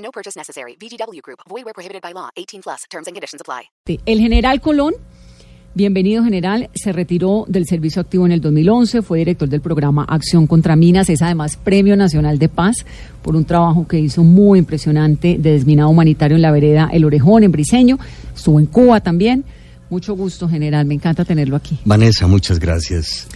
No purchase necessary. VGW Group. Void where prohibited by law. 18 plus. Terms and conditions apply. El general Colón, bienvenido general, se retiró del servicio activo en el 2011, fue director del programa Acción contra Minas, es además Premio Nacional de Paz por un trabajo que hizo muy impresionante de desminado humanitario en la vereda El Orejón, en Briseño, estuvo en Cuba también. Mucho gusto, general, me encanta tenerlo aquí. Vanessa, muchas gracias.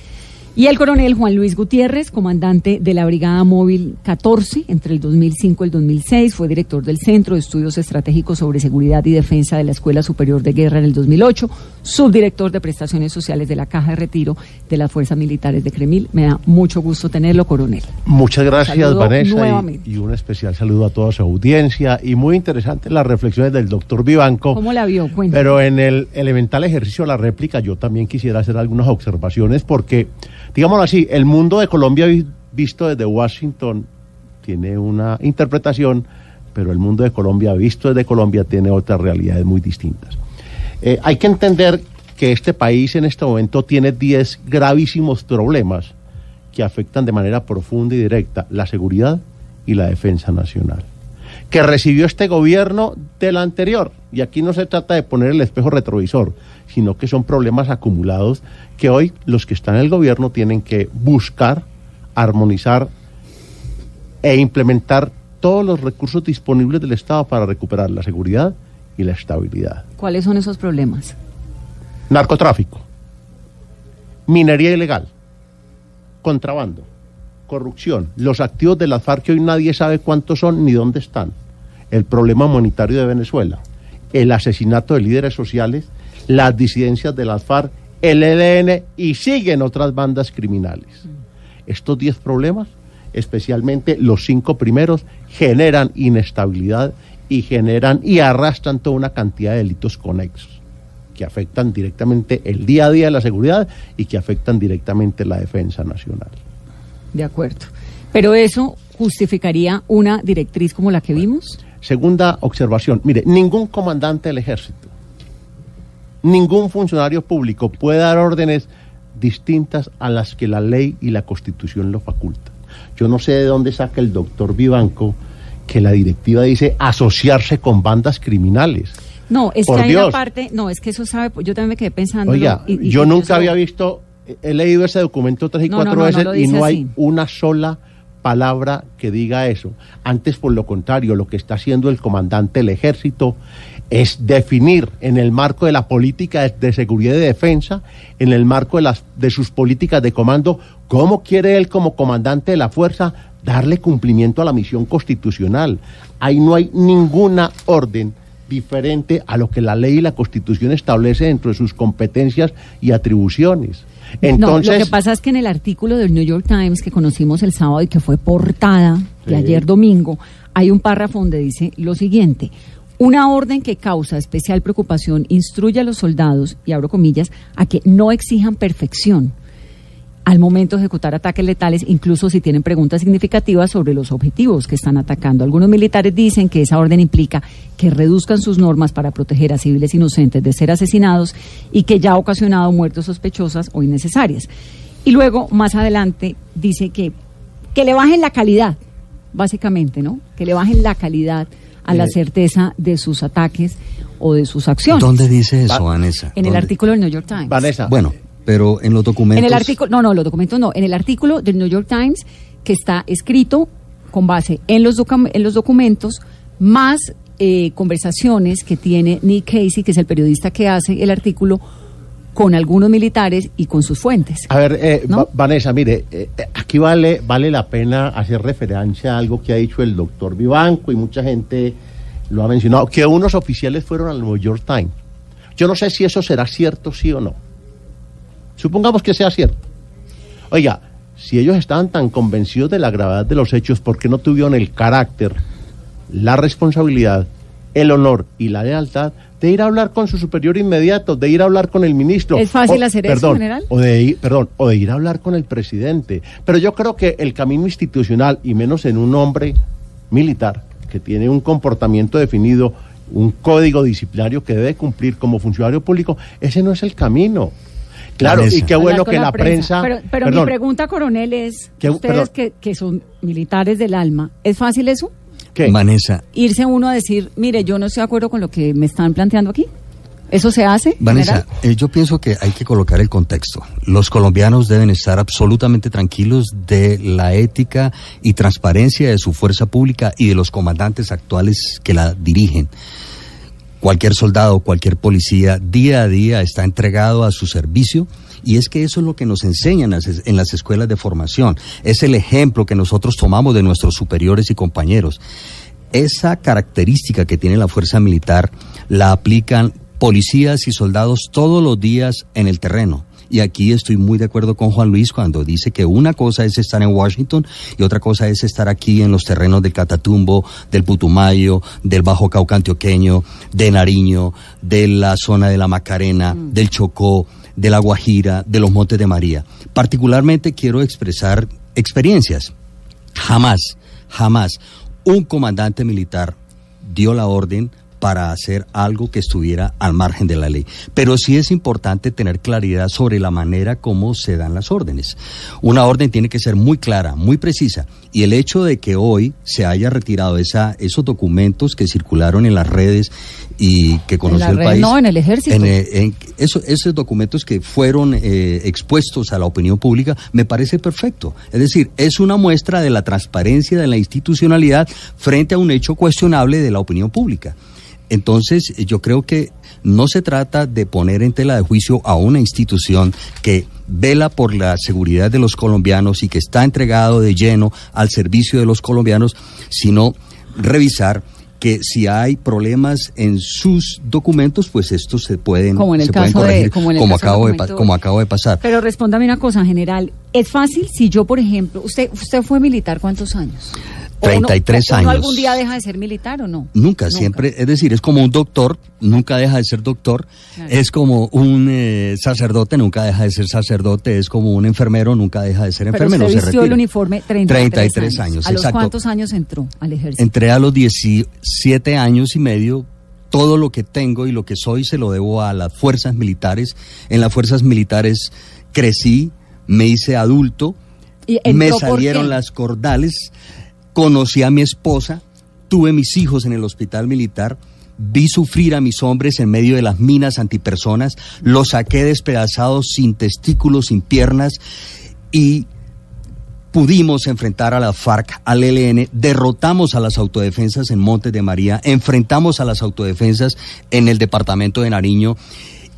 Y el coronel Juan Luis Gutiérrez, comandante de la Brigada Móvil 14 entre el 2005 y el 2006, fue director del Centro de Estudios Estratégicos sobre Seguridad y Defensa de la Escuela Superior de Guerra en el 2008, subdirector de Prestaciones Sociales de la Caja de Retiro de las Fuerzas Militares de Cremil. Me da mucho gusto tenerlo, coronel. Muchas gracias, Saludo Vanessa, y un especial saludo a toda su audiencia. Y muy interesante las reflexiones del doctor Vivanco. ¿Cómo la vio? Cuéntame. Pero en el elemental ejercicio de la réplica yo también quisiera hacer algunas observaciones porque, digámoslo así, el mundo de Colombia vi- visto desde Washington tiene una interpretación, pero el mundo de Colombia visto desde Colombia tiene otras realidades muy distintas. Eh, hay que entender que este país en este momento tiene 10 gravísimos problemas que afectan de manera profunda y directa la seguridad y la defensa nacional que recibió este gobierno del anterior. Y aquí no se trata de poner el espejo retrovisor, sino que son problemas acumulados que hoy los que están en el gobierno tienen que buscar, armonizar e implementar todos los recursos disponibles del Estado para recuperar la seguridad y la estabilidad. ¿Cuáles son esos problemas? Narcotráfico, minería ilegal, contrabando, corrupción, los activos de las FARC que hoy nadie sabe cuántos son ni dónde están, el problema monetario de Venezuela, el asesinato de líderes sociales, las disidencias de las FARC, el EDN y siguen otras bandas criminales. Estos 10 problemas, especialmente los cinco primeros, generan inestabilidad y generan y arrastran toda una cantidad de delitos conexos que afectan directamente el día a día de la seguridad y que afectan directamente la defensa nacional. De acuerdo. Pero eso justificaría una directriz como la que vimos. Segunda observación, mire, ningún comandante del ejército, ningún funcionario público puede dar órdenes distintas a las que la ley y la constitución lo facultan. Yo no sé de dónde saca el doctor Vivanco que la directiva dice asociarse con bandas criminales. No, es Por que hay una Dios. parte, no, es que eso sabe, yo también me quedé pensando. Oiga, y- y- yo nunca había visto, he leído ese documento tres y No, cuatro no, no veces y no hay así. una sola palabra que diga eso. Antes, por lo contrario, lo que está haciendo el comandante del ejército es definir en el marco de la política de, seguridad y defensa, en el marco de, las, de sus políticas de comando, cómo quiere él como comandante de la fuerza darle cumplimiento a la misión constitucional. Ahí no hay ninguna orden diferente a lo que la ley y la constitución establece dentro de sus competencias y atribuciones. Entonces, no, lo que pasa es que en el artículo del New York Times que conocimos el sábado y que fue portada de ayer domingo, hay un párrafo donde dice lo siguiente. Una orden que causa especial preocupación instruye a los soldados, y abro comillas, a que no exijan perfección al momento de ejecutar ataques letales, incluso si tienen preguntas significativas sobre los objetivos que están atacando. Algunos militares dicen que esa orden implica que reduzcan sus normas para proteger a civiles inocentes de ser asesinados y que ya ha ocasionado muertes sospechosas o innecesarias. Y luego, más adelante, dice que, que le bajen la calidad, básicamente, ¿no? Que le bajen la calidad a la Eh. certeza de sus ataques o de sus acciones. ¿Dónde dice eso, Vanessa? En el artículo del New York Times. Vanessa, Bueno, pero en los documentos. En el artículo, no, no, los documentos no. En el artículo del New York Times que está escrito con base en los, docu- en los documentos, más eh, conversaciones que tiene Nick Casey, que es el periodista que hace el artículo, con algunos militares y con sus fuentes. A ver, eh, ¿No? Va- Vanessa, mire, eh, eh, aquí vale, vale la pena hacer referencia a algo que ha dicho el doctor Vivanco y mucha gente lo ha mencionado, que unos oficiales fueron al New York Times. Yo no sé si eso será cierto, sí o no. Supongamos que sea cierto. Oiga, si ellos estaban tan convencidos de la gravedad de los hechos, ¿por qué no tuvieron el carácter, la responsabilidad, el honor y la lealtad de ir a hablar con su superior inmediato, de ir a hablar con el ministro. ¿Es fácil o- hacer eso, general? O de, ir, perdón, o de ir a hablar con el presidente. Pero yo creo que el camino institucional, y menos en un hombre militar que tiene un comportamiento definido, un código disciplinario que debe cumplir como funcionario público, ese no es el camino. Claro, y qué bueno que la prensa... Pero, pero mi pregunta, coronel, es, Que- ustedes que, que son militares del alma, ¿es fácil eso? ¿qué? Vanessa, Irse uno a decir, mire, yo no estoy de acuerdo con lo que me están planteando aquí. ¿Eso se hace? Vanessa, eh, yo pienso que hay que colocar el contexto. Los colombianos deben estar absolutamente tranquilos de la ética y transparencia de su fuerza pública y de los comandantes actuales que la dirigen. Cualquier soldado, cualquier policía, día a día está entregado a su servicio y es que eso es lo que nos enseñan en las escuelas de formación. Es el ejemplo que nosotros tomamos de nuestros superiores y compañeros. Esa característica que tiene la fuerza militar la aplican policías y soldados todos los días en el terreno. Y aquí estoy muy de acuerdo con Juan Luis cuando dice que una cosa es estar en Washington y otra cosa es estar aquí en los terrenos del Catatumbo, del Putumayo, del Bajo Cauca Antioqueño, de Nariño, de la zona de la Macarena, del Chocó, de la Guajira, de los Montes de María. Particularmente quiero expresar experiencias. Jamás, jamás un comandante militar dio la orden para hacer algo que estuviera al margen de la ley. Pero sí es importante tener claridad sobre la manera como se dan las órdenes. Una orden tiene que ser muy clara, muy precisa. Y el hecho de que hoy se haya retirado esa, esos documentos que circularon en las redes y que conoció el red, país. no, en el ejército. en, eh, en eso- esos documentos que fueron eh, expuestos a la opinión pública me parece perfecto. Es decir, es una muestra de la transparencia de la institucionalidad frente a un hecho cuestionable de la opinión pública. Entonces, yo creo que no se trata de poner en tela de juicio a una institución que vela por la seguridad de los colombianos y que está entregado de lleno al servicio de los colombianos, sino revisar que si hay problemas en sus documentos, pues estos se pueden, Como en el caso de- corregir, como en el como caso acabo de, como acabo de pasar. Pero respóndame una cosa, general. ¿Es fácil si yo, por ejemplo, usted usted fue militar cuántos años? ¿O uno- 33 o uno años. algún día deja de ser militar o no? Nunca, siempre, es decir, es como un doctor, nunca deja de ser doctor, Claro. es como un eh, sacerdote, nunca deja de ser sacerdote, es como un enfermero, nunca deja de ser Pero enfermero. usted se vistió el uniforme 33, 33 años, ¿A los exacto. cuántos años entró al ejército? Entré a los 17 años y medio. Todo lo que tengo y lo que soy se lo debo a las fuerzas militares. En las fuerzas militares crecí, me hice adulto, ¿Y me salieron las cordales, conocí a mi esposa, tuve mis hijos en el hospital militar, vi sufrir a mis hombres en medio de las minas antipersonas, los saqué despedazados sin testículos, sin piernas y pudimos enfrentar a la FARC, al ELN, derrotamos a las autodefensas en Montes de María, enfrentamos a las autodefensas en el departamento de Nariño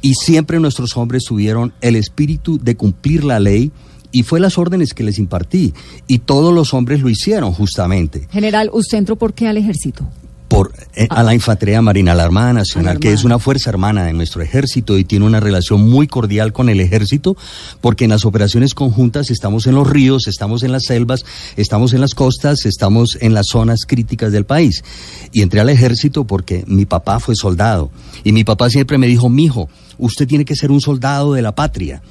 y siempre nuestros hombres tuvieron el espíritu de cumplir la ley y fue las órdenes que les impartí y todos los hombres lo hicieron justamente General, ¿usted entró por qué al ejército? Por eh, a la Infantería Marina, la Armada Nacional, la que es una fuerza hermana de nuestro ejército y tiene una relación muy cordial con el ejército, porque en las operaciones conjuntas estamos en los ríos, estamos en las selvas, estamos en las costas, estamos en las zonas críticas del país. Y entré al ejército porque mi papá fue soldado y mi papá siempre me dijo, mijo, usted tiene que ser un soldado de la patria.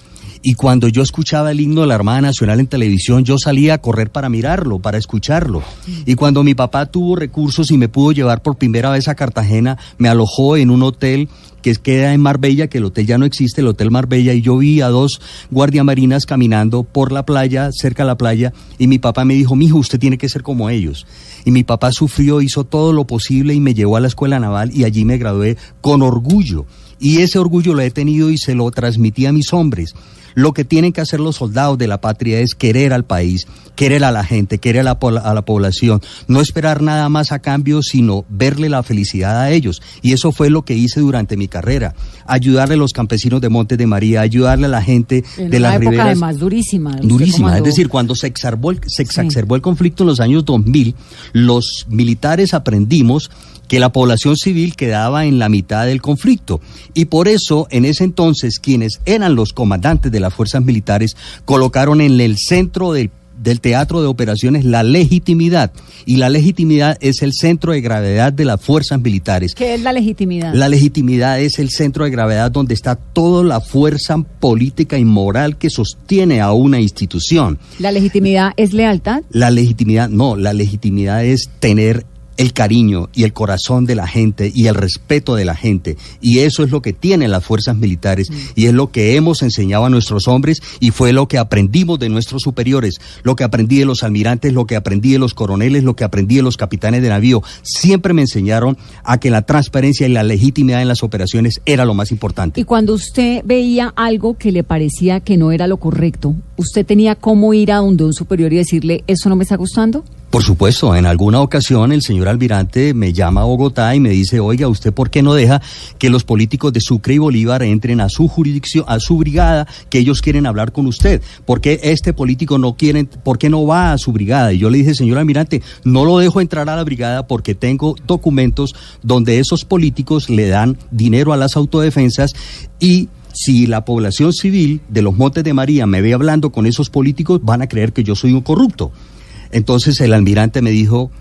Y cuando yo escuchaba el himno de la Armada Nacional en televisión, yo salía a correr para mirarlo, para escucharlo. Y cuando mi papá tuvo recursos y me pudo llevar por primera vez a Cartagena, me alojó en un hotel que queda en Marbella, que el hotel ya no existe, el Hotel Marbella, y yo vi a dos guardiamarinas caminando por la playa, cerca de la playa, y mi papá me dijo, mijo, usted tiene que ser como ellos. Y mi papá sufrió, hizo todo lo posible y me llevó a la escuela naval y allí me gradué con orgullo. Y ese orgullo lo he tenido y se lo transmití a mis hombres. Lo que tienen que hacer los soldados de la patria es querer al país, querer a la gente, querer a la, a la población, no esperar nada más a cambio, sino verle la felicidad a ellos. Y eso fue lo que hice durante mi carrera, ayudarle a los campesinos de Montes de María, ayudarle a la gente En de las época riberas. además durísima. Durísima, es decir, cuando se exacerbó, el, se exacerbó el conflicto en los años 2000, los militares aprendimos que la población civil quedaba en la mitad del conflicto. Y por eso, en ese entonces, quienes eran los comandantes de las fuerzas militares colocaron en el centro del del teatro de operaciones la legitimidad. Y la legitimidad es el centro de gravedad de las fuerzas militares. ¿Qué es la legitimidad? La legitimidad es el centro de gravedad donde está toda la fuerza política y moral que sostiene a una institución. ¿La legitimidad es lealtad? La legitimidad, no, la legitimidad es tener el cariño y el corazón de la gente y el respeto de la gente. Y eso es lo que tienen las fuerzas militares y es lo que hemos enseñado a nuestros hombres y fue lo que aprendimos de nuestros superiores, lo que aprendí de los almirantes, lo que aprendí de los coroneles, lo que aprendí de los capitanes de navío. Siempre me enseñaron a que la transparencia y la legitimidad en las operaciones era lo más importante. Y cuando usted veía algo que le parecía que no era lo correcto, ¿usted tenía cómo ir a donde un superior y decirle, eso no me está gustando? Por supuesto, en alguna ocasión el señor almirante me llama a Bogotá y me dice, oiga, ¿usted por qué no deja que los políticos de Sucre y Bolívar entren a su jurisdicción, a su brigada, que ellos quieren hablar con usted? ¿Por qué este político no quiere, por qué no va a su brigada? Y yo le dije, señor almirante, no lo dejo entrar a la brigada porque tengo documentos donde esos políticos le dan dinero a las autodefensas y si la población civil de los Montes de María me ve hablando con esos políticos, van a creer que yo soy un corrupto. Entonces el almirante me dijo,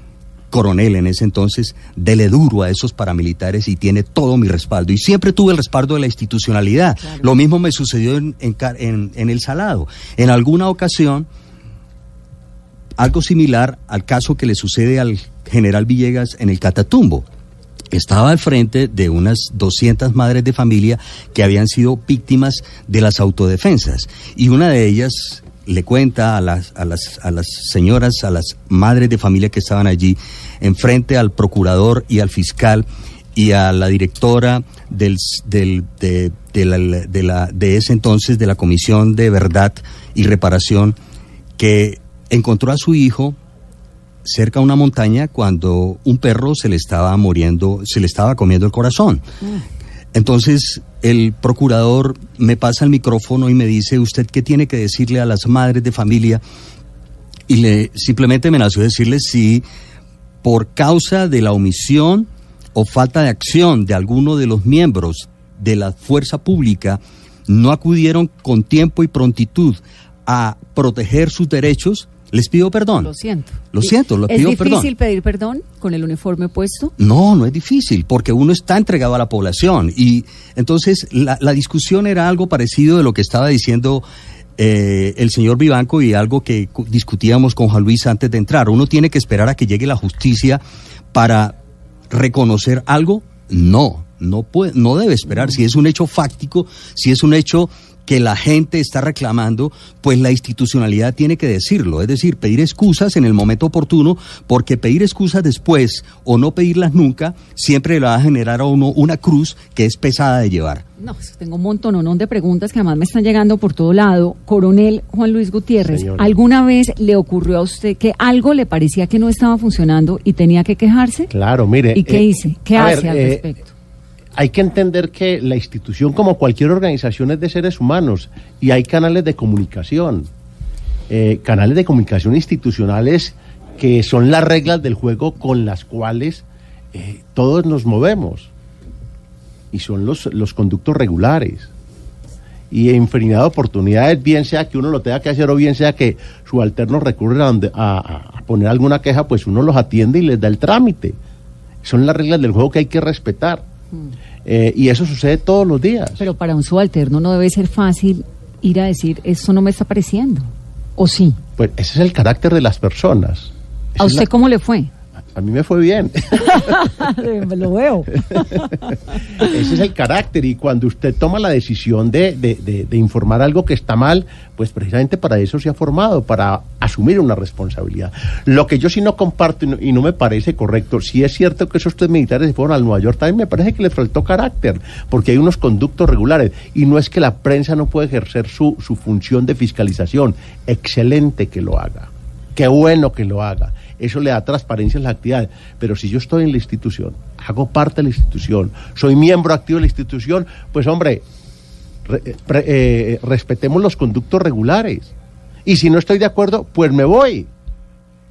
coronel en ese entonces, dele duro a esos paramilitares y tiene todo mi respaldo. Y siempre tuve el respaldo de la institucionalidad. Lo mismo me sucedió en, en, en, en El Salado. En alguna ocasión, algo similar al caso que le sucede al general Villegas en el Catatumbo estaba al frente de unas 200 madres de familia que habían sido víctimas de las autodefensas. Y una de ellas le cuenta a las, a las, a las señoras, a las madres de familia que estaban allí, enfrente al procurador y al fiscal y a la directora del, del, de, de, la, de, la, de ese entonces de la Comisión de Verdad y Reparación, que encontró a su hijo cerca a una montaña cuando un perro se le estaba muriendo, se le estaba comiendo el corazón. Entonces el procurador me pasa el micrófono y me dice, ¿usted qué tiene que decirle a las madres de familia? Y le simplemente me nació decirle si por causa de la omisión o falta de acción de alguno de los miembros de la fuerza pública no acudieron con tiempo y prontitud a proteger sus derechos, les pido perdón. Lo siento. Lo siento, lo ¿Es pido perdón. difícil pedir perdón con el uniforme puesto? No, no es difícil, porque uno está entregado a la población. Y entonces la, la discusión era algo parecido de lo que estaba diciendo eh, el señor Vivanco y algo que cu- discutíamos con Juan Luis antes de entrar. Uno tiene que esperar a que llegue la justicia para reconocer algo. No, no puede, no debe esperar. Si es un hecho fáctico, si es un hecho que la gente está reclamando, pues la institucionalidad tiene que decirlo, es decir, pedir excusas en el momento oportuno, porque pedir excusas después o no pedirlas nunca, siempre le va a generar a uno una cruz que es pesada de llevar. No, pues tengo un montón de preguntas que además me están llegando por todo lado. Coronel Juan Luis Gutiérrez, Señora. ¿alguna vez le ocurrió a usted que algo le parecía que no estaba funcionando y tenía que quejarse? Claro, mire. ¿Y qué eh, hice? ¿Qué hace ver, al eh, respecto? Hay que entender que la institución, como cualquier organización, es de seres humanos y hay canales de comunicación, eh, canales de comunicación institucionales que son las reglas del juego con las cuales eh, todos nos movemos y son los, los conductos regulares. Y infinidad de oportunidades, bien sea que uno lo tenga que hacer o bien sea que subalternos recurren a, donde- a- a- a poner alguna queja, pues uno los atiende y les da el trámite. Son las reglas del juego que hay que respetar. Eh, y eso sucede todos los días. Pero para un subalterno no debe ser fácil ir a decir, eso no me está pareciendo. ¿O sí? Pues ese es el carácter de las personas. Esa ¿A usted la- cómo le fue? A mí me fue bien. Lo veo. Ese es el carácter. Y cuando usted toma la decisión de, de- de- de informar algo que está mal, pues precisamente para eso se ha formado, para asumir una responsabilidad. Lo que yo sí no comparto y no, y no me parece correcto, si es cierto que esos tres militares se fueron al Nueva York Times, me parece que les faltó carácter, porque hay unos conductos regulares. Y no es que la prensa no pueda ejercer su, su función de fiscalización. Excelente que lo haga. Qué bueno que lo haga. Eso le da transparencia a las actividades. Pero si yo estoy en la institución, hago parte de la institución, soy miembro activo de la institución, pues hombre, re- eh, pre- eh, respetemos los conductos regulares. Y si no estoy de acuerdo, pues me voy.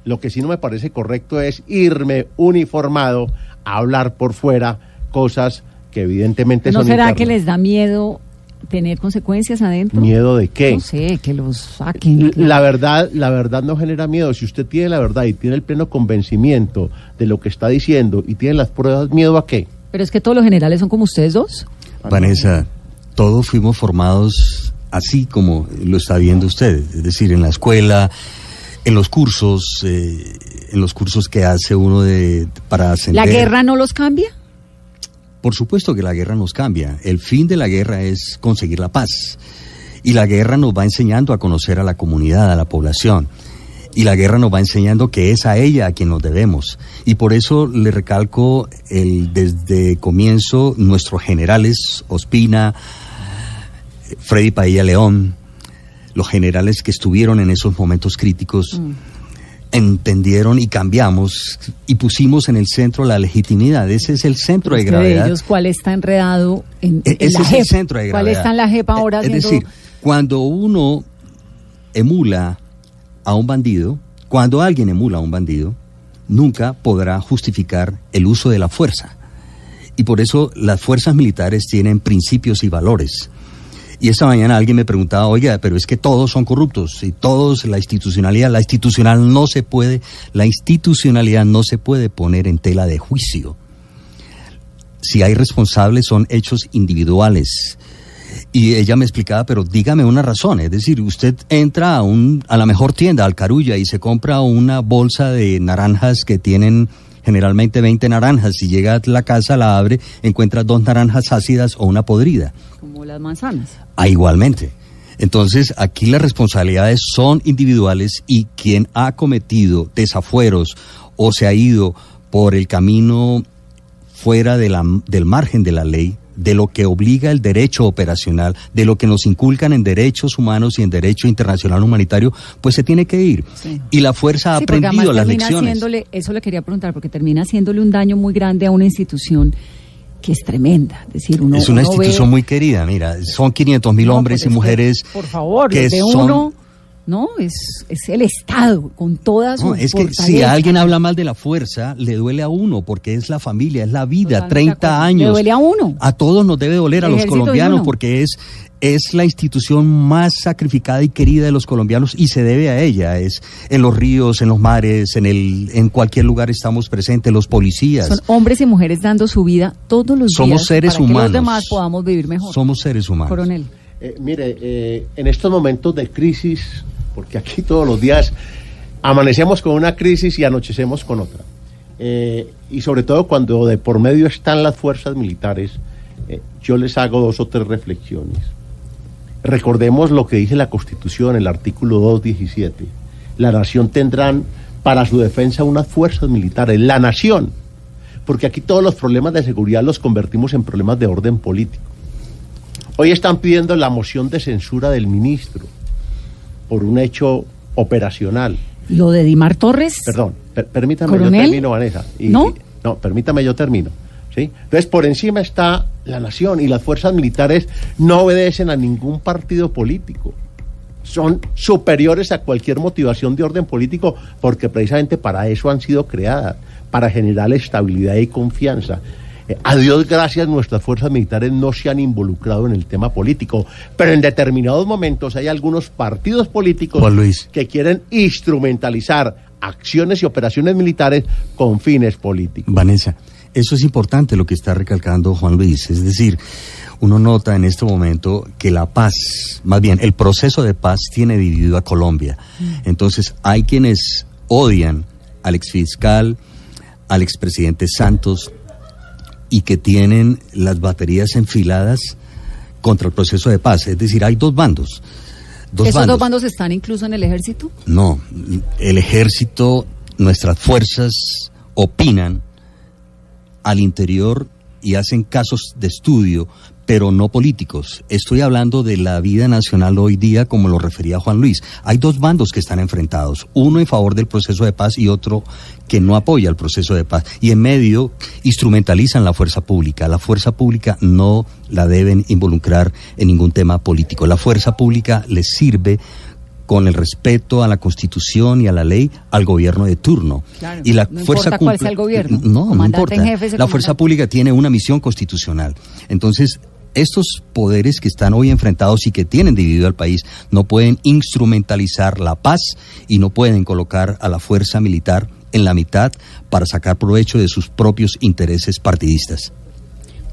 Lo que sí no me parece correcto es irme uniformado a hablar por fuera cosas que evidentemente ¿No son será que les da miedo tener consecuencias adentro? ¿Miedo de qué? No sé, que los saquen. que- La verdad, la verdad no genera miedo. Si usted tiene la verdad y tiene el pleno convencimiento de lo que está diciendo y tiene las pruebas, ¿miedo a qué? Pero es que todos los generales son como ustedes dos. Vanessa, todos fuimos formados así como lo está viendo usted, es decir, en la escuela, en los cursos, eh, en los cursos que hace uno de para ascender. ¿La guerra no los cambia? Por supuesto que la guerra nos cambia. El fin de la guerra es conseguir la paz. Y la guerra nos va enseñando a conocer a la comunidad, a la población. Y la guerra nos va enseñando que es a ella a quien nos debemos. Y por eso le recalco el, desde comienzo nuestros generales, Ospina, Freddy Paella León, los generales que estuvieron en esos momentos críticos, entendieron y cambiamos y pusimos en el centro la legitimidad. Ese es el centro de de gravedad. ellos, ¿cuál está enredado en, E- en Ese la es el JEP? centro de ¿Cuál gravedad. está en la JEP ahora Es decir, cuando uno emula a un bandido, cuando alguien emula a un bandido, nunca podrá justificar el uso de la fuerza. Y por eso las fuerzas militares tienen principios y valores. Y esta mañana alguien me preguntaba, oiga, pero es que todos son corruptos y todos la institucionalidad, la institucional no se puede, la institucionalidad no se puede poner en tela de juicio. Si hay responsables son hechos individuales. Y ella me explicaba, pero dígame una razón, es decir, usted entra a un a la mejor tienda, al Carulla y se compra una bolsa de naranjas que tienen generalmente 20 naranjas y llega a la casa, la abre, encuentra dos naranjas ácidas o una podrida. Como las manzanas. Ah, igualmente. Entonces, aquí las responsabilidades son individuales y quien ha cometido desafueros o se ha ido por el camino fuera de la- del margen de la ley, de lo que obliga el derecho operacional, de lo que nos inculcan en derechos humanos y en derecho internacional humanitario, pues se tiene que ir. Sí. Y la fuerza ha Sí, aprendido las lecciones. haciéndole- eso le quería preguntar, porque termina haciéndole un daño muy grande a una institución que es tremenda. Es decir, uno, es una uno institución ve- muy querida, mira, son 500 mil No, hombres y es que, mujeres por favor, que de son uno, no, es, es el Estado con todas sus No, es que si alguien habla mal de la fuerza, le duele a uno, porque es la familia, es la vida, Totalmente de 30 acuerdo. años. Le duele a uno. A todos nos debe doler, a El los colombianos, porque es, es la institución más sacrificada y querida de los colombianos y se debe a ella. Es en los ríos, en los mares, en, el, en cualquier lugar estamos presentes, los policías. Son hombres y mujeres dando su vida todos los Somos días seres para humanos. que los demás podamos vivir mejor. Somos seres humanos. Coronel. Eh, mire, eh, en estos momentos de crisis, porque aquí todos los días amanecemos con una crisis y anochecemos con otra, eh, y sobre todo cuando de por medio están las fuerzas militares, eh, yo les hago dos o tres reflexiones. Recordemos lo que dice la Constitución, el artículo 217. La nación tendrán para su defensa unas fuerzas militares, la nación, porque aquí todos los problemas de seguridad los convertimos en problemas de orden político. Hoy están pidiendo la moción de censura del ministro por un hecho operacional. Lo de Dimar Torres. Perdón, per- permítame, ¿Coronel? yo termino, Vanessa. Y- ¿No? y- no, permítame, yo termino. ¿sí? Entonces, por encima está la nación y las fuerzas militares no obedecen a ningún partido político. Son superiores a cualquier motivación de orden político porque precisamente para eso han sido creadas, para generar estabilidad y confianza. Eh, a Dios gracias, nuestras fuerzas militares no se han involucrado en el tema político, pero en determinados momentos hay algunos partidos políticos Juan Luis. que quieren instrumentalizar acciones y operaciones militares con fines políticos. Vanessa, eso es importante lo que está recalcando Juan Luis. Es decir, uno nota en este momento que la paz, más bien el proceso de paz tiene dividido a Colombia. Entonces hay quienes odian al exfiscal, al expresidente Santos y que tienen las baterías enfiladas contra el proceso de paz. Es decir, hay dos bandos. Dos ¿Esos bandos. dos bandos están incluso en el ejército? No, el ejército, nuestras fuerzas opinan al interior y hacen casos de estudio, pero no políticos. Estoy hablando de la vida nacional hoy día, como lo refería Juan Luis. Hay dos bandos que están enfrentados, uno en favor del proceso de paz y otro que no apoya el proceso de paz. Y en medio instrumentalizan la fuerza pública. La fuerza pública no la deben involucrar en ningún tema político. La fuerza pública les sirve con el respeto a la Constitución y a la ley al gobierno de turno. Claro, y la no fuerza importa cuál sea el gobierno. No, no importa. en jefe la fuerza pública tiene una misión constitucional. Entonces, estos poderes que están hoy enfrentados y que tienen dividido al país no pueden instrumentalizar la paz y no pueden colocar a la fuerza militar en la mitad para sacar provecho de sus propios intereses partidistas.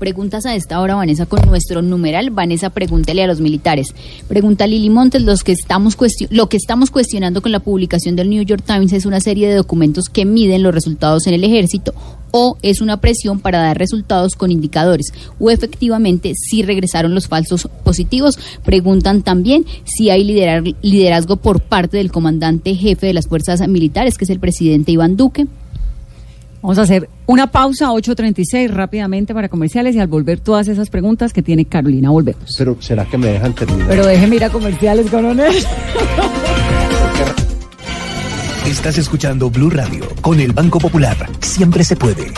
Preguntas a esta hora, Vanessa, con nuestro numeral. Vanessa, pregúntele a los militares. Pregunta Lili Montes, los que estamos lo que estamos cuestionando con la publicación del New York Times es una serie de documentos que miden los resultados en el ejército o es una presión para dar resultados con indicadores o efectivamente si regresaron los falsos positivos. Preguntan también si hay liderazgo por parte del comandante jefe de las fuerzas militares, que es el presidente Iván Duque. Vamos a hacer una pausa, 8.36, rápidamente para comerciales y al volver todas esas preguntas que tiene Carolina, volvemos. Pero, ¿será que me dejan terminar? Pero déjeme ir a comerciales, coronel. Estás escuchando Blue Radio con el Banco Popular. Siempre se puede.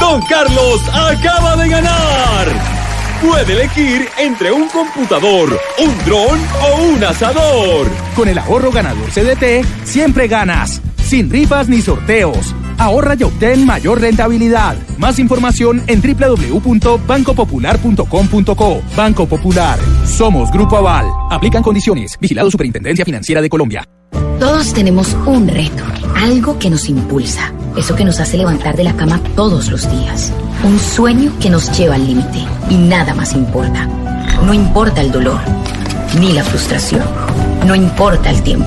Don Carlos acaba de ganar. Puede elegir entre un computador, un dron o un asador. Con el ahorro ganador CDT, siempre ganas. Sin rifas ni sorteos Ahorra y obtén mayor rentabilidad. Más información en www.bancopopular.com.co. Banco Popular. Somos Grupo Aval. Aplican condiciones. Vigilado Superintendencia Financiera de Colombia. Todos tenemos un reto, algo que nos impulsa, eso que nos hace levantar de la cama todos los días, un sueño que nos lleva al límite y nada más importa. No importa el dolor, ni la frustración, no importa el tiempo.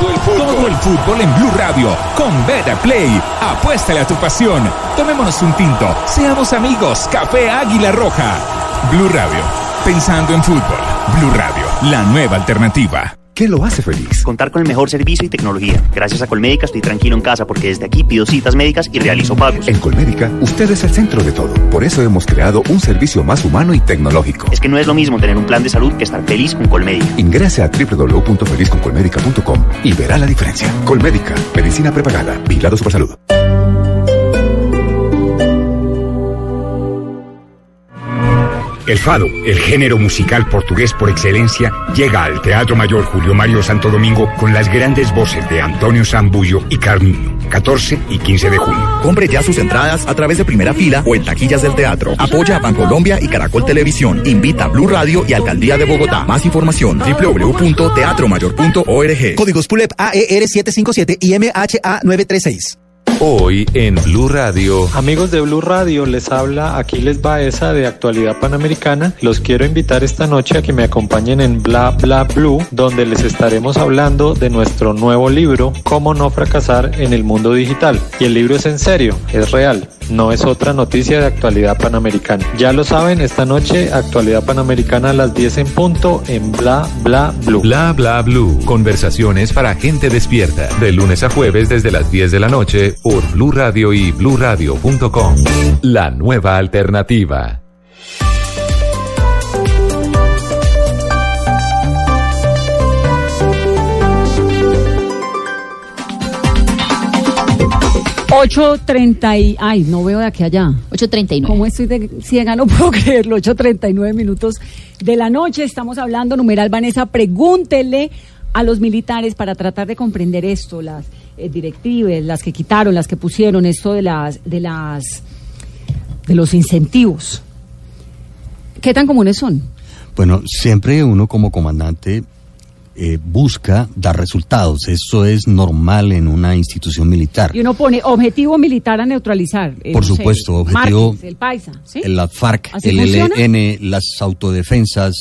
Todo el fútbol. En Blue Radio con Beta Play. Apuéstale a tu pasión. Tomémonos un tinto. Seamos amigos. Café Águila Roja. Blue Radio. Pensando en fútbol. Blue Radio. La nueva alternativa. ¿Qué lo hace feliz? Contar con el mejor servicio y tecnología. Gracias a Colmédica estoy tranquilo en casa porque desde aquí pido citas médicas y realizo pagos. En Colmédica, usted es el centro de todo. Por eso hemos creado un servicio más humano y tecnológico. Es que no es lo mismo tener un plan de salud que estar feliz con Colmédica. Ingrese a www.felizconcolmédica.com y verá la diferencia. Colmédica, medicina prepagada, vigilado salud. El fado, el género musical portugués por excelencia, llega al Teatro Mayor Julio Mario Santo Domingo con las grandes voces de Antonio Zambullo y Carmiño, 14 y 15 de junio. Compre ya sus entradas a través de primera fila o en taquillas del teatro. Apoya a Bancolombia y Caracol Televisión. Invita a Blue Radio y Alcaldía de Bogotá. Más información www.teatromayor.org. Códigos PULEP AER 757 y MHA 936. Hoy en Blue Radio. Amigos de Blue Radio, les habla Aquiles Baeza de Actualidad Panamericana. Los quiero invitar esta noche a que me acompañen en Bla Bla Blue, donde les estaremos hablando de nuestro nuevo libro, Cómo no fracasar en el mundo digital. Y el libro es en serio, es real, no es otra noticia de Actualidad Panamericana. Ya lo saben, esta noche Actualidad Panamericana a las 10 en punto en Bla Bla Blue. Bla Bla Blue, conversaciones para gente despierta, de lunes a jueves desde las 10 de la noche por Blue Radio y bluradio.com. La nueva alternativa. Ocho treinta y... Ay, no veo de aquí allá. 8.39. ¿Cómo estoy de ciega? No puedo creerlo. 8.39 minutos de la noche. Estamos hablando, numeral Vanessa, pregúntele a los militares para tratar de comprender esto, las eh, directivas, las que quitaron, las que pusieron, esto de las, de las, de los incentivos. ¿Qué tan comunes son? Bueno, siempre uno como comandante eh, busca dar resultados. Eso es normal en una institución militar. Y uno pone objetivo militar a neutralizar. Eh, Por supuesto, objetivo. el Paisa, ¿sí? La FARC, el ELN, las autodefensas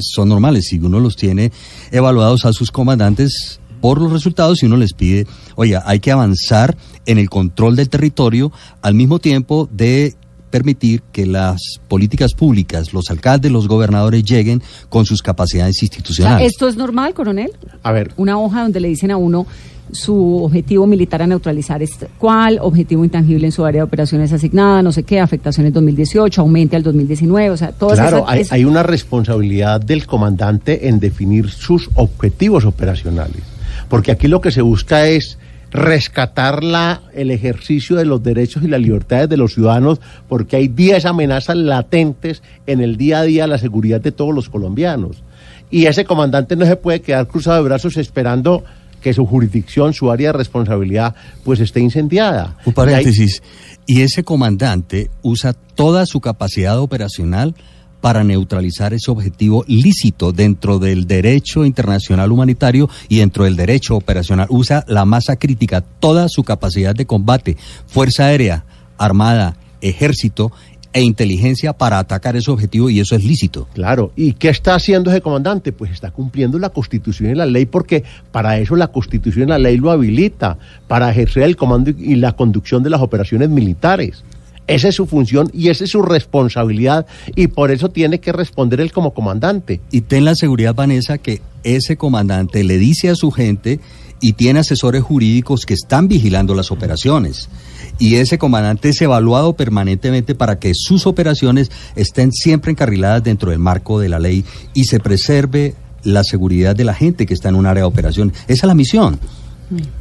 son normales. Si uno los tiene evaluados a sus comandantes, por los resultados y uno les pide, oye, hay que avanzar en el control del territorio al mismo tiempo de permitir que las políticas públicas, los alcaldes, los gobernadores lleguen con sus capacidades institucionales. ¿Esto es normal, coronel? A ver. Una hoja donde le dicen a uno su objetivo militar a neutralizar es cuál, objetivo intangible en su área de operaciones asignada, no sé qué, afectaciones 2018, aumente al 2019, o sea, todo Claro, hay, hay una responsabilidad del comandante en definir sus objetivos operacionales porque aquí lo que se busca es rescatar la, el ejercicio de los derechos y las libertades de los ciudadanos, porque hay 10 amenazas latentes en el día a día a la seguridad de todos los colombianos. Y ese comandante no se puede quedar cruzado de brazos esperando que su jurisdicción, su área de responsabilidad, pues esté incendiada. Un paréntesis. Y ese comandante usa toda su capacidad operacional para neutralizar ese objetivo lícito dentro del derecho internacional humanitario y dentro del derecho operacional. Usa la masa crítica, toda su capacidad de combate, fuerza aérea, armada, ejército e inteligencia para atacar ese objetivo y eso es lícito. Claro, ¿y qué está haciendo ese comandante? Pues está cumpliendo la constitución y la ley porque para eso la constitución y la ley lo habilita, para ejercer el comando y la conducción de las operaciones militares. Esa es su función y esa es su responsabilidad y por eso tiene que responder él como comandante. Y ten la seguridad, Vanessa, que ese comandante le dice a su gente y tiene asesores jurídicos que están vigilando las operaciones. Y ese comandante es evaluado permanentemente para que sus operaciones estén siempre encarriladas dentro del marco de la ley y se preserve la seguridad de la gente que está en un área de operación. Esa es la misión.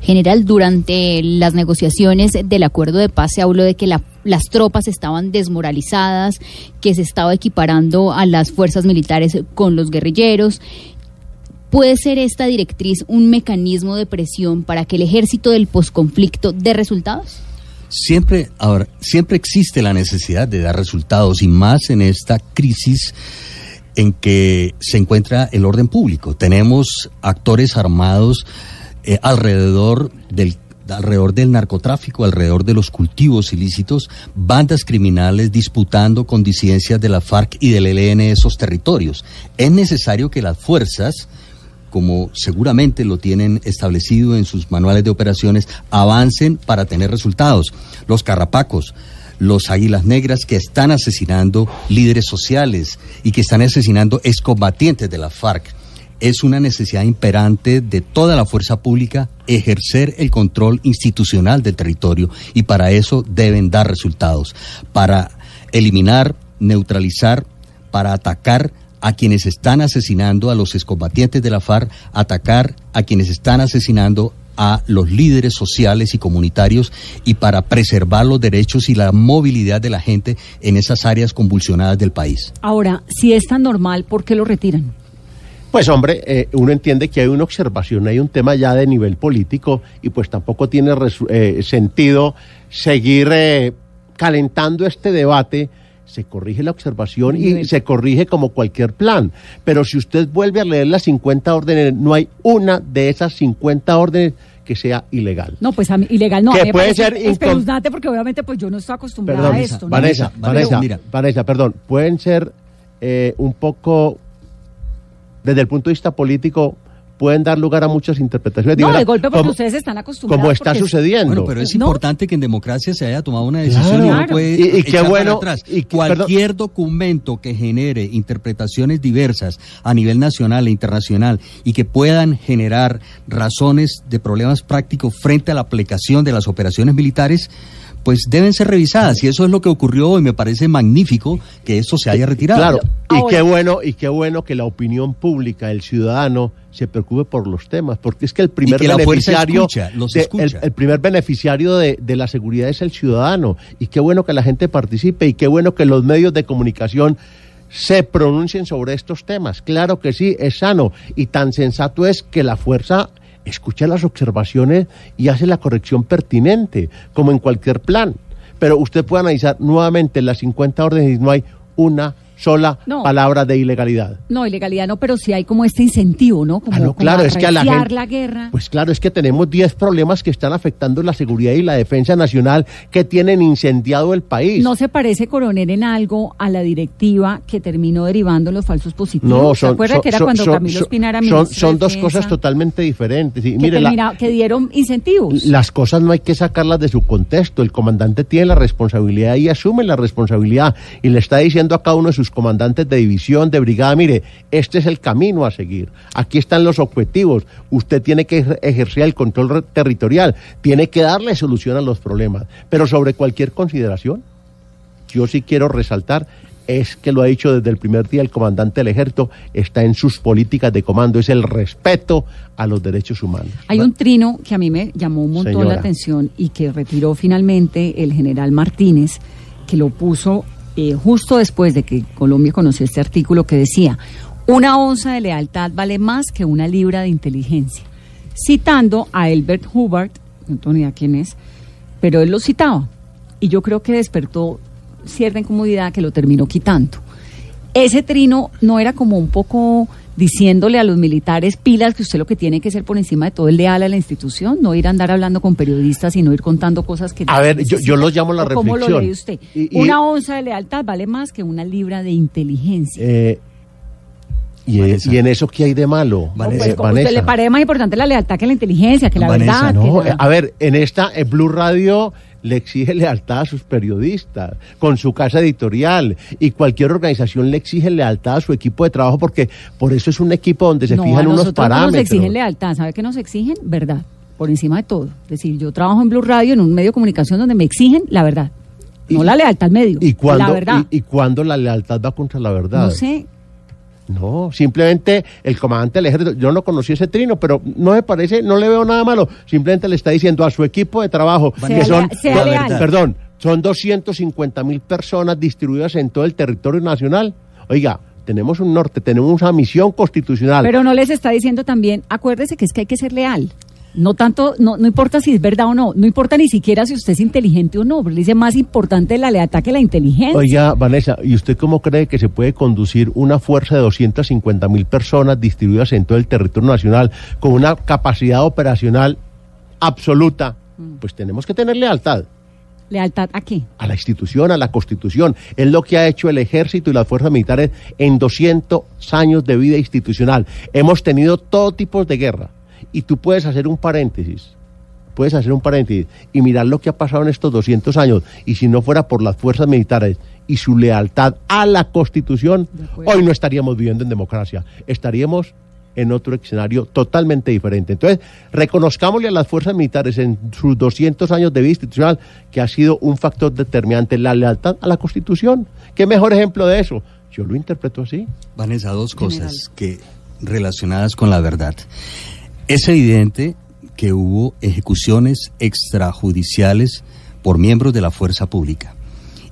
General, durante las negociaciones del acuerdo de paz se habló de que la- las tropas estaban desmoralizadas, que se estaba equiparando a las fuerzas militares con los guerrilleros. ¿Puede ser esta directriz un mecanismo de presión para que el ejército del posconflicto dé resultados? Siempre, siempre existe la necesidad de dar resultados y más en esta crisis en que se encuentra el orden público. Tenemos actores armados eh, alrededor del alrededor del narcotráfico, alrededor de los cultivos ilícitos, bandas criminales disputando con disidencias de la FARC y del ELN esos territorios. Es necesario que las fuerzas como seguramente lo tienen establecido en sus manuales de operaciones, avancen para tener resultados. Los carrapacos, los águilas negras que están asesinando líderes sociales y que están asesinando excombatientes de la FARC. Es una necesidad imperante de toda la fuerza pública ejercer el control institucional del territorio y para eso deben dar resultados, para eliminar, neutralizar, para atacar a quienes están asesinando a los excombatientes de la FARC, atacar a quienes están asesinando a los líderes sociales y comunitarios y para preservar los derechos y la movilidad de la gente en esas áreas convulsionadas del país. Ahora, si es tan normal, ¿por qué lo retiran? Pues hombre, eh, uno entiende que hay una observación, hay un tema ya de nivel político y pues tampoco tiene resu- eh, sentido seguir eh, calentando este debate. Se corrige la observación y se corrige como cualquier plan. Pero si usted vuelve a leer las 50 órdenes, no hay una de esas 50 órdenes que sea ilegal. No, pues a mí, ilegal no. Que a mí me puede parece ser espeluznante porque obviamente pues yo no estoy acostumbrada Perdón, a esto. ¿no? Vanessa, Vanessa, mira. Vanessa, perdón, pueden ser eh, un poco, desde el punto de vista político, pueden dar lugar a muchas interpretaciones No, diversas, de golpe porque como- ustedes están acostumbrados. como está sucediendo. Bueno, pero es No. importante que en democracia se haya tomado una decisión y Claro. no puede Y- y qué bueno- atrás. y que- Cualquier documento que genere interpretaciones diversas a nivel nacional e internacional y que puedan generar razones de problemas prácticos frente a la aplicación de las operaciones militares, pues deben ser revisadas. Y eso es lo que ocurrió y me parece magnífico que eso se haya retirado. Claro, y qué bueno, y qué bueno que la opinión pública, el ciudadano, se preocupe por los temas, porque es que el primer que la fuerza beneficiario, escucha, los de- escucha. el, el primer beneficiario de, de la seguridad es el ciudadano, y qué bueno que la gente participe, y qué bueno que los medios de comunicación se pronuncien sobre estos temas. Claro que sí, es sano, y tan sensato es que la fuerza escucha las observaciones y hace la corrección pertinente, como en cualquier plan. Pero usted puede analizar nuevamente las 50 órdenes y no hay una sola No. palabra de ilegalidad. No, ilegalidad no, pero sí hay como este incentivo, ¿no? Como, Ah, no, como claro, es que a la gente- la guerra. Pues claro, es que tenemos 10 problemas que están afectando la seguridad y la defensa nacional que tienen incendiado el país. ¿No se parece, coronel, en algo a la directiva que terminó derivando los falsos positivos? No, ¿Se son, acuerda son- que era son- cuando son- Camilo son- Espina era son- ministro son de dos Defensa, cosas totalmente diferentes. Y que, mire, la- termina- que dieron incentivos? las cosas no hay que sacarlas de su contexto. El comandante tiene la responsabilidad y asume la responsabilidad. Y le está diciendo a cada uno de sus comandantes de división, de brigada, mire, este es el camino a seguir. Aquí están los objetivos. Usted tiene que ejer- ejercer el control territorial. Tiene que darle solución a los problemas. Pero sobre cualquier consideración, yo sí quiero resaltar es que lo ha dicho desde el primer día el comandante del ejército, está en sus políticas de comando, es el respeto a los derechos humanos. Hay un trino que a mí me llamó un montón Señora. la atención y que retiró finalmente el general Martínez, que lo puso eh, justo después de que Colombia conoció este artículo que decía, una onza de lealtad vale más que una libra de inteligencia, citando a Elbert Hubbard, no tengo ni idea quién es, pero él lo citaba y yo creo que despertó cierta incomodidad que lo terminó quitando. Ese trino no era como un poco diciéndole a los militares pilas que usted lo que tiene que ser por encima de todo el leal a la institución, no ir a andar hablando con periodistas, sino ir contando cosas que... A ver, yo, yo lo llamo la ¿O ¿Cómo lo reflexión. lee usted? Y- y- Una onza de lealtad vale más que una libra de inteligencia. Eh, y, y en eso qué hay de malo, No, pues, Eh, como usted le parece más importante la lealtad que la inteligencia, que la verdad. no, que la- a ver, en esta en Blue Radio le exige lealtad a sus periodistas, con su casa editorial, y cualquier organización le exige lealtad a su equipo de trabajo, porque por eso es un equipo donde se no, fijan a unos nosotros no parámetros. nos exigen lealtad, ¿sabe qué nos exigen? Verdad, por encima de todo. Es decir, yo trabajo en Blue Radio, en un medio de comunicación donde me exigen la verdad. No la lealtad al medio, ¿Y cuándo, la verdad. y, y cuándo la lealtad va contra la verdad? No sé, No, simplemente el comandante del ejército, yo no conocí ese trino, pero no me parece, no le veo nada malo. Simplemente le está diciendo a su equipo de trabajo Sea que son, lea- do- leal. perdón, son 250 mil personas distribuidas en todo el territorio nacional. Oiga, tenemos un norte, tenemos una misión constitucional. pero no les está diciendo también, acuérdese que es que hay que ser leal. No tanto, no, no importa si es verdad o no, no importa ni siquiera si usted es inteligente o no, pero le dice más importante la lealtad que la inteligencia. Oiga, Vanessa, ¿y usted cómo cree que se puede conducir una fuerza de 250 mil personas distribuidas en todo el territorio nacional con una capacidad operacional absoluta? Pues tenemos que tener lealtad. ¿Lealtad a qué? a la institución, a la constitución. Es lo que ha hecho el ejército y las fuerzas militares en 200 años de vida institucional. Hemos tenido todo tipo de guerra. Y tú puedes hacer un paréntesis, puedes hacer un paréntesis y mirar lo que ha pasado en estos 200 años. Y si no fuera por las fuerzas militares y su lealtad a la constitución, hoy no estaríamos viviendo en democracia. Estaríamos en otro escenario totalmente diferente. Entonces, reconozcámosle a las fuerzas militares en sus 200 años de vida institucional que ha sido un factor determinante la lealtad a la Constitución. ¿Qué mejor ejemplo de eso? Yo lo interpreto así. Vanessa, dos cosas que relacionadas con la verdad. Es evidente que hubo ejecuciones extrajudiciales por miembros de la fuerza pública.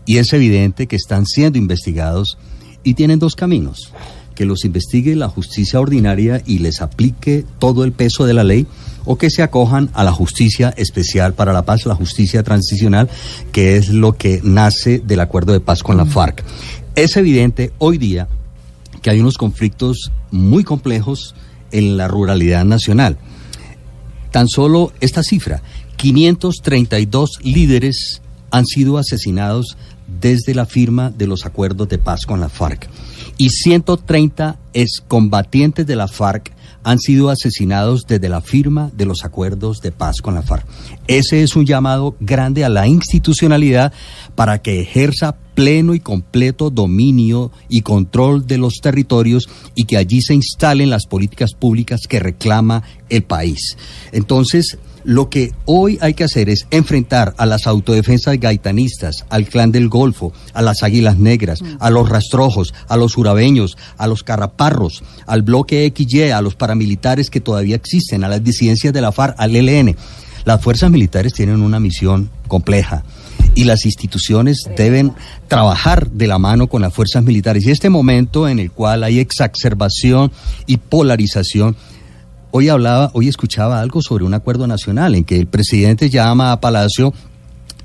Y es evidente que están siendo investigados y tienen dos caminos. Que los investigue la justicia ordinaria y les aplique todo el peso de la ley o que se acojan a la justicia especial para la paz, la justicia transicional, que es lo que nace del acuerdo de paz con la FARC. Es evidente hoy día que hay unos conflictos muy complejos en la ruralidad nacional. Tan solo esta cifra, 532 líderes han sido asesinados desde la firma de los acuerdos de paz con la FARC y 130 excombatientes de la FARC han sido asesinados desde la firma de los acuerdos de paz con la FARC. Ese es un llamado grande a la institucionalidad para que ejerza pleno y completo dominio y control de los territorios y que allí se instalen las políticas públicas que reclama el país. Entonces, lo que hoy hay que hacer es enfrentar a las autodefensas gaitanistas, al clan del Golfo, a las águilas negras, a los rastrojos, a los urabeños, a los carraparros, al bloque XY, a los paramilitares que todavía existen, a las disidencias de la FARC, al ELN. Las fuerzas militares tienen una misión compleja y las instituciones deben trabajar de la mano con las fuerzas militares. Y este momento en el cual hay exacerbación y polarización, hoy hablaba, hoy escuchaba algo sobre un acuerdo nacional en que el presidente llama a Palacio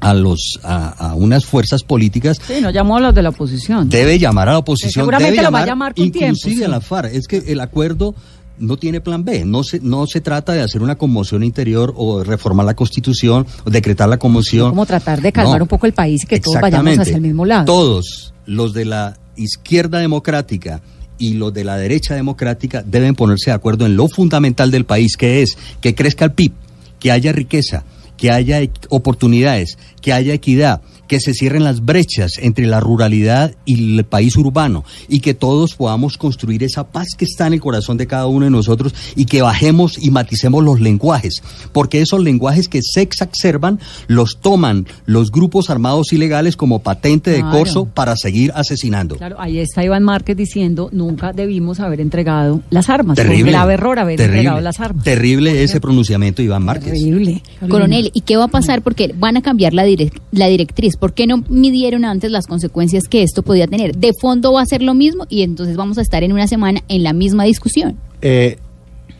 a los a, a unas fuerzas políticas Sí, no llamó a los de la oposición. debe llamar a la oposición Seguramente debe lo va a llamar llamar con tiempo, inclusive sí. a la FARC es que el acuerdo no tiene plan B no se no se trata de hacer una conmoción interior o reformar la constitución o decretar la conmoción Como tratar de calmar No. un poco el país y que todos vayamos hacia el mismo lado. Todos los de la izquierda democrática y los de la derecha democrática deben ponerse de acuerdo en lo fundamental del país, que es que crezca el PIB, que haya riqueza, que haya e- oportunidades, que haya equidad, que se cierren las brechas entre la ruralidad y el país urbano y que todos podamos construir esa paz que está en el corazón de cada uno de nosotros y que bajemos y maticemos los lenguajes, porque esos lenguajes que se exacerban los toman los grupos armados ilegales como patente de Claro. corso para seguir asesinando. Claro, ahí está Iván Márquez diciendo nunca debimos haber entregado las armas. Terrible. grave error haber terrible, entregado las armas. Terrible ese pronunciamiento, Iván Márquez. Terrible. Coronel, ¿y qué va a pasar? Porque van a cambiar la, direc- la directriz. ¿Por qué no midieron antes las consecuencias que esto podía tener? De fondo va a ser lo mismo y entonces vamos a estar en una semana en la misma discusión. Eh,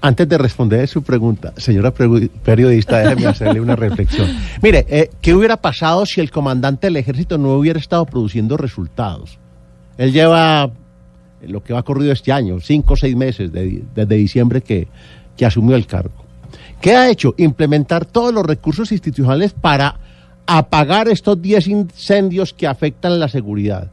antes de responder su pregunta, señora periodista, déjeme hacerle una reflexión. Mire, eh, ¿qué hubiera pasado si el comandante del ejército no hubiera estado produciendo resultados? Él lleva eh, lo que va corrido este año, cinco o seis meses de- desde diciembre que asumió el cargo. ¿Qué ha hecho? Implementar todos los recursos institucionales para apagar estos 10 incendios que afectan la seguridad.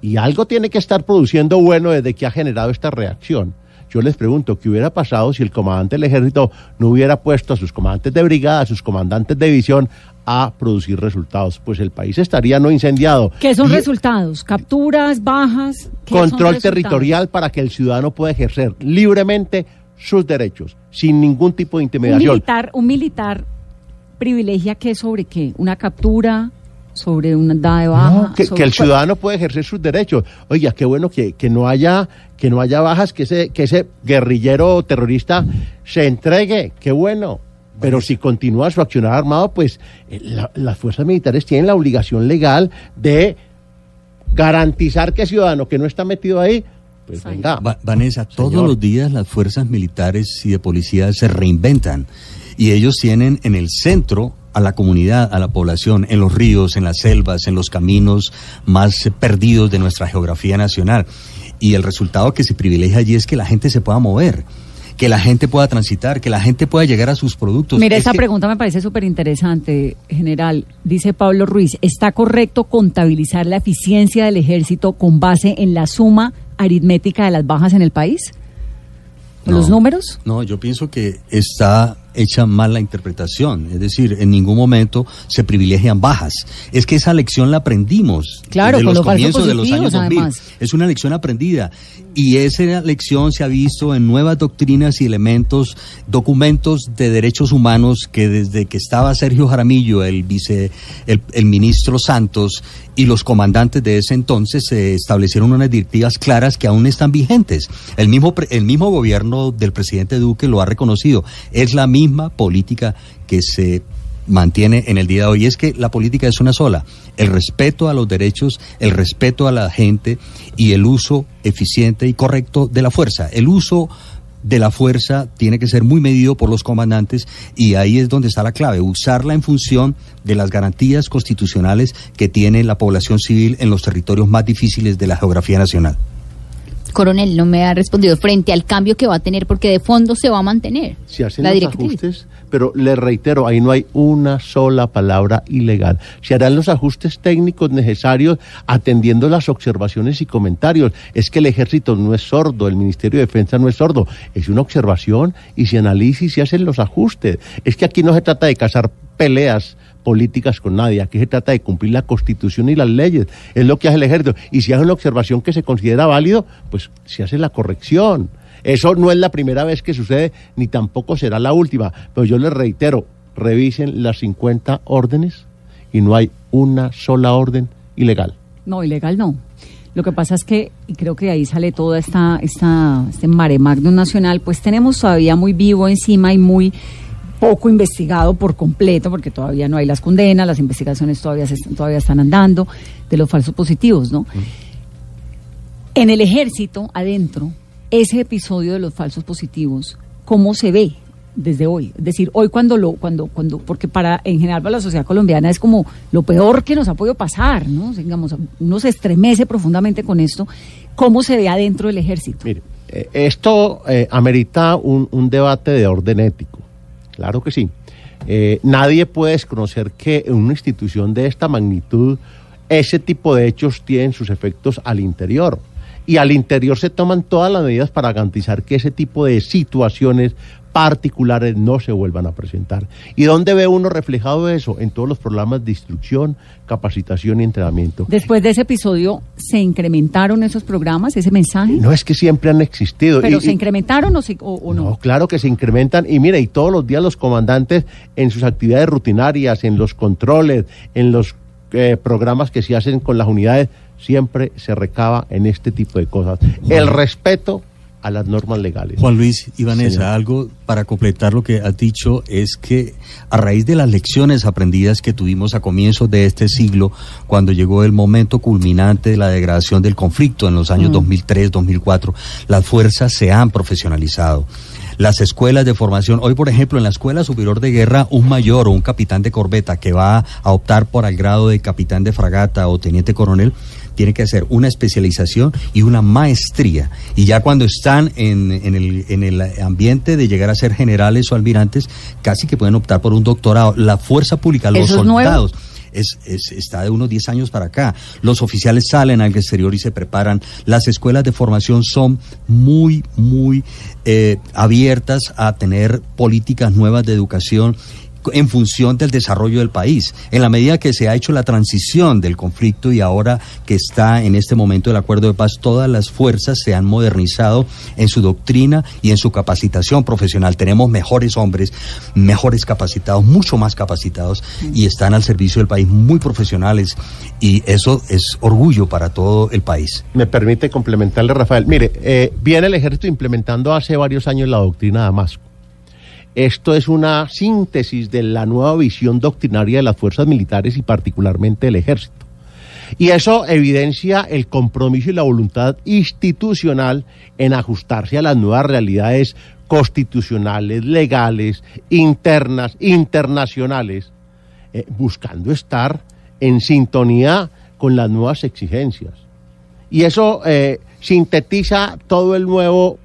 Y algo tiene que estar produciendo bueno desde que ha generado esta reacción. Yo les pregunto, ¿qué hubiera pasado si el comandante del ejército no hubiera puesto a sus comandantes de brigada, a sus comandantes de división a producir resultados? Pues el país estaría no incendiado. ¿Qué son Y resultados? ¿Capturas, bajas? ¿Qué son Control territorial para que el ciudadano pueda ejercer libremente sus derechos, sin ningún tipo de Un intimidación. militar, un militar privilegia qué sobre qué? ¿Una captura? ¿Sobre una dada de baja? No, que, sobre que el ciudadano puede ejercer sus derechos. Oiga, qué bueno que, que no haya que no haya bajas, que ese que ese guerrillero terrorista se entregue, qué bueno. Pero si continúa su accionar armado, pues eh, la- las fuerzas militares tienen la obligación legal de garantizar que el ciudadano que no está metido ahí, pues venga. Va- Vanessa, todos Señor. los días las fuerzas militares y de policía se reinventan y ellos tienen en el centro a la comunidad, a la población, en los ríos, en las selvas, en los caminos más perdidos de nuestra geografía nacional. Y el resultado que se privilegia allí es que la gente se pueda mover, que la gente pueda transitar, que la gente pueda llegar a sus productos. Mira, Es que- pregunta me parece súper interesante, general. Dice Pablo Ruiz, ¿está correcto contabilizar la eficiencia del ejército con base en la suma aritmética de las bajas en el país? No. ¿Los números? No, yo pienso que está hecha mal la interpretación. Es decir, en ningún momento se privilegian bajas. Es que esa lección la aprendimos Claro, con los comienzos de los años positivos, 2000. además. Es una lección aprendida. Y esa lección se ha visto en nuevas doctrinas y elementos, documentos de derechos humanos que desde que estaba Sergio Jaramillo, el vice, el, ministro Santos y los comandantes de ese entonces se establecieron unas directivas claras que aún están vigentes. El mismo, el mismo gobierno del presidente Duque lo ha reconocido. Es la misma política que se mantiene en el día de hoy. Es que la política es una sola. El respeto a los derechos, el respeto a la gente y el uso eficiente y correcto de la fuerza. El uso de la fuerza tiene que ser muy medido por los comandantes y ahí es donde está la clave, usarla en función de las garantías constitucionales que tiene la población civil en los territorios más difíciles de la geografía nacional. Coronel, no me ha respondido frente al cambio que va a tener porque de fondo se va a mantener se hacen la los directriz. ajustes, pero le reitero, ahí no hay una sola palabra ilegal. Se harán los ajustes técnicos necesarios atendiendo las observaciones y comentarios. Es que el ejército no es sordo, el Ministerio de Defensa no es sordo, es una observación y se analiza y se hacen los ajustes. Es que aquí no se trata de cazar peleas políticas con nadie, aquí se trata de cumplir la constitución y las leyes, es lo que hace el ejército. Y si hace una observación que se considera válido, pues se hace la corrección. Eso no es la primera vez que sucede, ni tampoco será la última. Pero yo les reitero, revisen las 50 órdenes y no hay una sola orden ilegal. No, ilegal no. Lo que pasa es que, y creo que de ahí sale toda esta, esta, este mare magnum nacional, pues tenemos todavía muy vivo encima y muy poco investigado por completo, porque todavía no hay las condenas, las investigaciones todavía, se, están- todavía están andando, de los falsos positivos, ¿no? En el ejército, adentro, ese episodio de los falsos positivos, ¿cómo se ve desde hoy? Es decir, hoy cuando lo, cuando, cuando, porque para, en general para la sociedad colombiana es como lo peor que nos ha podido pasar, ¿no? Digamos, uno se estremece profundamente con esto. ¿Cómo se ve adentro del ejército? Mire, eh, esto eh, amerita un, un debate de orden ético. Claro que sí. Eh, nadie puede desconocer que en una institución de esta magnitud, ese tipo de hechos tienen sus efectos al interior. Y al interior se toman todas las medidas para garantizar que ese tipo de situaciones particulares no se vuelvan a presentar. ¿Y dónde ve uno reflejado eso? En todos los programas de instrucción, capacitación y entrenamiento. Después de ese episodio, ¿se incrementaron esos programas, ese mensaje? No es que siempre han existido. ¿Pero Y- se y- incrementaron o, se- o- o no? No, claro que se incrementan y mire, y todos los días los comandantes en sus actividades rutinarias, en los controles, en los eh, programas que se hacen con las unidades, siempre se recaba en este tipo de cosas. El respeto a las normas legales. Juan Luis y Vanessa, Señor. algo para completar lo que has dicho es que a raíz de las lecciones aprendidas que tuvimos a comienzos de este siglo, cuando llegó el momento culminante de la degradación del conflicto en los años Mm. 2003-2004, las fuerzas se han profesionalizado. Las escuelas de formación, hoy por ejemplo en la Escuela Superior de Guerra, un mayor o un capitán de corbeta que va a optar por el grado de capitán de fragata o teniente coronel, tiene que hacer una especialización y una maestría. Y ya cuando están en, en el, en el ambiente de llegar a ser generales o almirantes, casi que pueden optar por un doctorado. La fuerza pública, los soldados. Es, es- está de unos 10 años para acá. Los oficiales salen al exterior y se preparan. Las escuelas de formación son muy, muy eh, abiertas a tener políticas nuevas de educación en función del desarrollo del país. En la medida que se ha hecho la transición del conflicto y ahora que está en este momento el acuerdo de paz, todas las fuerzas se han modernizado en su doctrina y en su capacitación profesional. Tenemos mejores hombres, mejores capacitados, mucho más capacitados y están al servicio del país muy profesionales y eso es orgullo para todo el país. Me permite complementarle, Rafael. Mire, eh, viene el ejército implementando hace varios años la doctrina Damasco. Esto es una síntesis de la nueva visión doctrinaria de las fuerzas militares y particularmente del ejército. Y eso evidencia el compromiso y la voluntad institucional en ajustarse a las nuevas realidades constitucionales, legales, internas, internacionales, eh, buscando estar en sintonía con las nuevas exigencias. Y eso eh, sintetiza todo el nuevo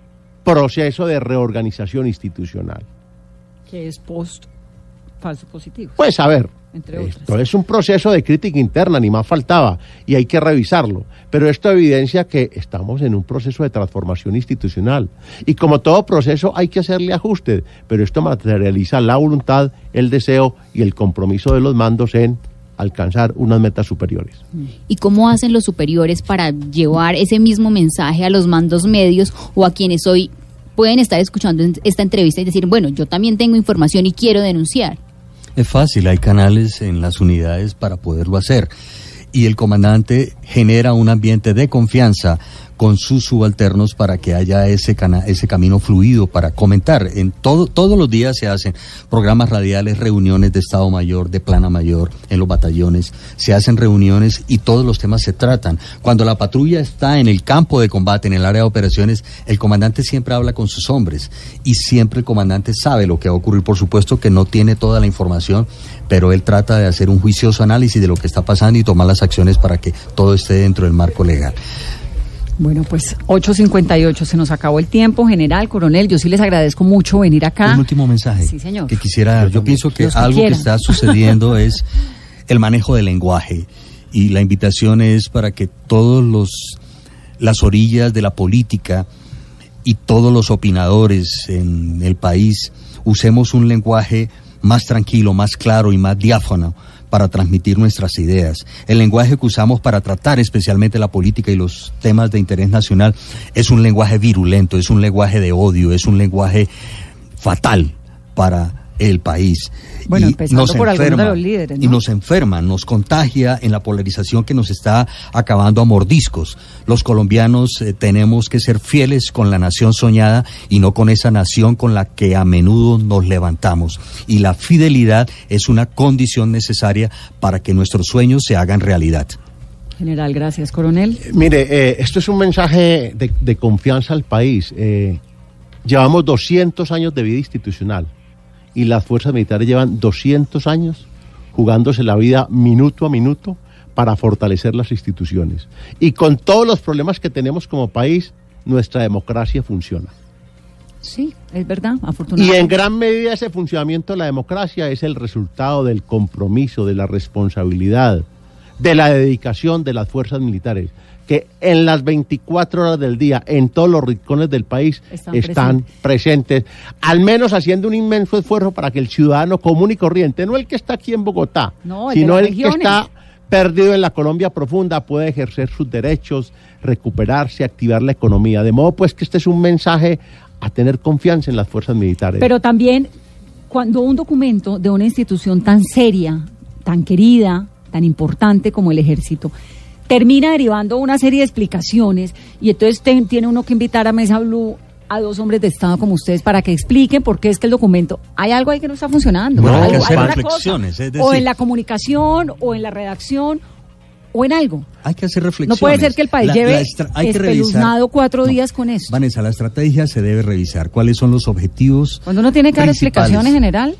proceso de reorganización institucional. Que es post falso positivo. Pues a ver, Entre otras. esto es un proceso de crítica interna, ni más faltaba, y hay que revisarlo. Pero esto evidencia que estamos en un proceso de transformación institucional. Y como todo proceso hay que hacerle ajustes, pero esto materializa la voluntad, el deseo y el compromiso de los mandos en alcanzar unas metas superiores. ¿Y cómo hacen los superiores para llevar ese mismo mensaje a los mandos medios o a quienes hoy pueden estar escuchando esta entrevista y decir, bueno, yo también tengo información y quiero denunciar? Es fácil, hay canales en las unidades para poderlo hacer. Y el comandante genera un ambiente de confianza con sus subalternos para que haya ese, ese camino fluido para comentar. En todo, todos los días se hacen programas radiales, reuniones de Estado Mayor, de Plana Mayor, en los batallones. Se hacen reuniones y todos los temas se tratan. Cuando la patrulla está en el campo de combate, en el área de operaciones, el comandante siempre habla con sus hombres y siempre el comandante sabe lo que va a ocurrir. Por supuesto que no tiene toda la información, pero él trata de hacer un juicioso análisis de lo que está pasando y tomar las acciones para que todo esté dentro del marco legal. Bueno, pues 8.58, se nos acabó el tiempo. General, coronel, yo sí les agradezco mucho venir acá. Un último mensaje Sí, señor. que quisiera dar. Yo pienso que algo que está sucediendo es el manejo del lenguaje y la invitación es para que todos los las orillas de la política y todos los opinadores en el país usemos un lenguaje más tranquilo, más claro y más diáfano para transmitir nuestras ideas. El lenguaje que usamos para tratar especialmente la política y los temas de interés nacional es un lenguaje virulento, es un lenguaje de odio, es un lenguaje fatal para el país. Bueno, Y empezando nos por algunos de enferma, los líderes, Y ¿no? nos enferma, nos contagia en la polarización que nos está acabando a mordiscos. Los colombianos eh, tenemos que ser fieles con la nación soñada y no con esa nación con la que a menudo nos levantamos. Y la fidelidad es una condición necesaria para que nuestros sueños se hagan realidad. General, gracias, coronel. Mire, eh, esto es un mensaje de, de confianza al país. Eh, llevamos 200 años de vida institucional y las fuerzas militares llevan 200 años jugándose la vida minuto a minuto para fortalecer las instituciones. Y con todos los problemas que tenemos como país, nuestra democracia funciona. Sí, es verdad, Y afortunadamente. en gran medida ese funcionamiento de la democracia es el resultado del compromiso, de la responsabilidad, de la dedicación de las fuerzas militares, que en las 24 horas del día, en todos los rincones del país, Están están, presentes, al menos haciendo un inmenso esfuerzo para que el ciudadano común y corriente, no el que está aquí en Bogotá, No, el de sino el que está perdido en la Colombia profunda, puede ejercer sus derechos, recuperarse, activar la economía. De modo pues que este es un mensaje a tener confianza en las fuerzas militares. Pero también, cuando un documento de una institución tan seria, tan querida, tan importante como el ejército, termina derivando una serie de explicaciones y entonces tiene uno que invitar a Mesa Blue a dos hombres de Estado como ustedes para que expliquen por qué es que el documento, hay algo ahí que no está funcionando. No, hay que hacer reflexiones, es o en la comunicación, o en la redacción, o en algo. Hay que hacer No reflexiones. puede ser que el país La- lleve la hay que revisar- cuatro días con eso. Vanessa, la estrategia se debe revisar. ¿Cuáles son los objetivos? Cuando uno tiene que dar explicaciones general,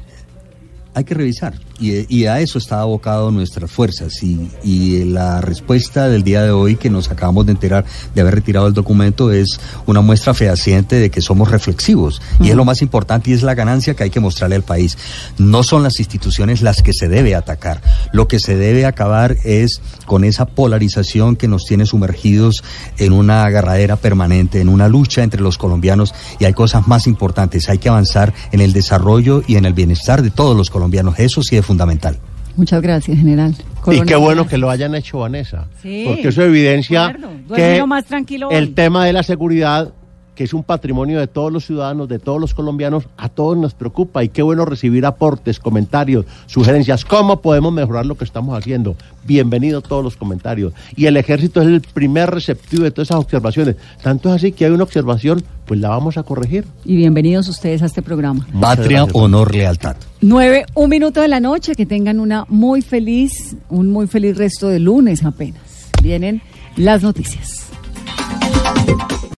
Hay que revisar. Y, y a eso está abocado nuestras fuerzas. Y, y la respuesta del día de hoy, que nos acabamos de enterar de haber retirado el documento, es una muestra fehaciente de que somos reflexivos. Y es lo más importante y es la ganancia que hay que mostrarle al país. No son las instituciones las que se debe atacar. Lo que se debe acabar es con esa polarización que nos tiene sumergidos en una agarradera permanente, en una lucha entre los colombianos. Y hay cosas más importantes. Hay que avanzar en el desarrollo y en el bienestar de todos los colombianos. Eso sí es fundamental. muchas gracias, general. Y qué bueno que lo hayan hecho, Vanessa. Sí. Porque eso evidencia que más tranquilo el tema de la seguridad, que es un patrimonio de todos los ciudadanos, de todos los colombianos, a todos nos preocupa. Y qué bueno recibir aportes, comentarios, sugerencias. ¿Cómo podemos mejorar lo que estamos haciendo? Bienvenidos todos los comentarios. Y el ejército es el primer receptivo de todas esas observaciones. Tanto es así que hay una observación, pues la vamos a corregir. Y bienvenidos ustedes a este programa. Patria, honor, lealtad. Nueve, un minuto de la noche, que tengan una muy feliz, un muy feliz resto de lunes apenas. Vienen las noticias.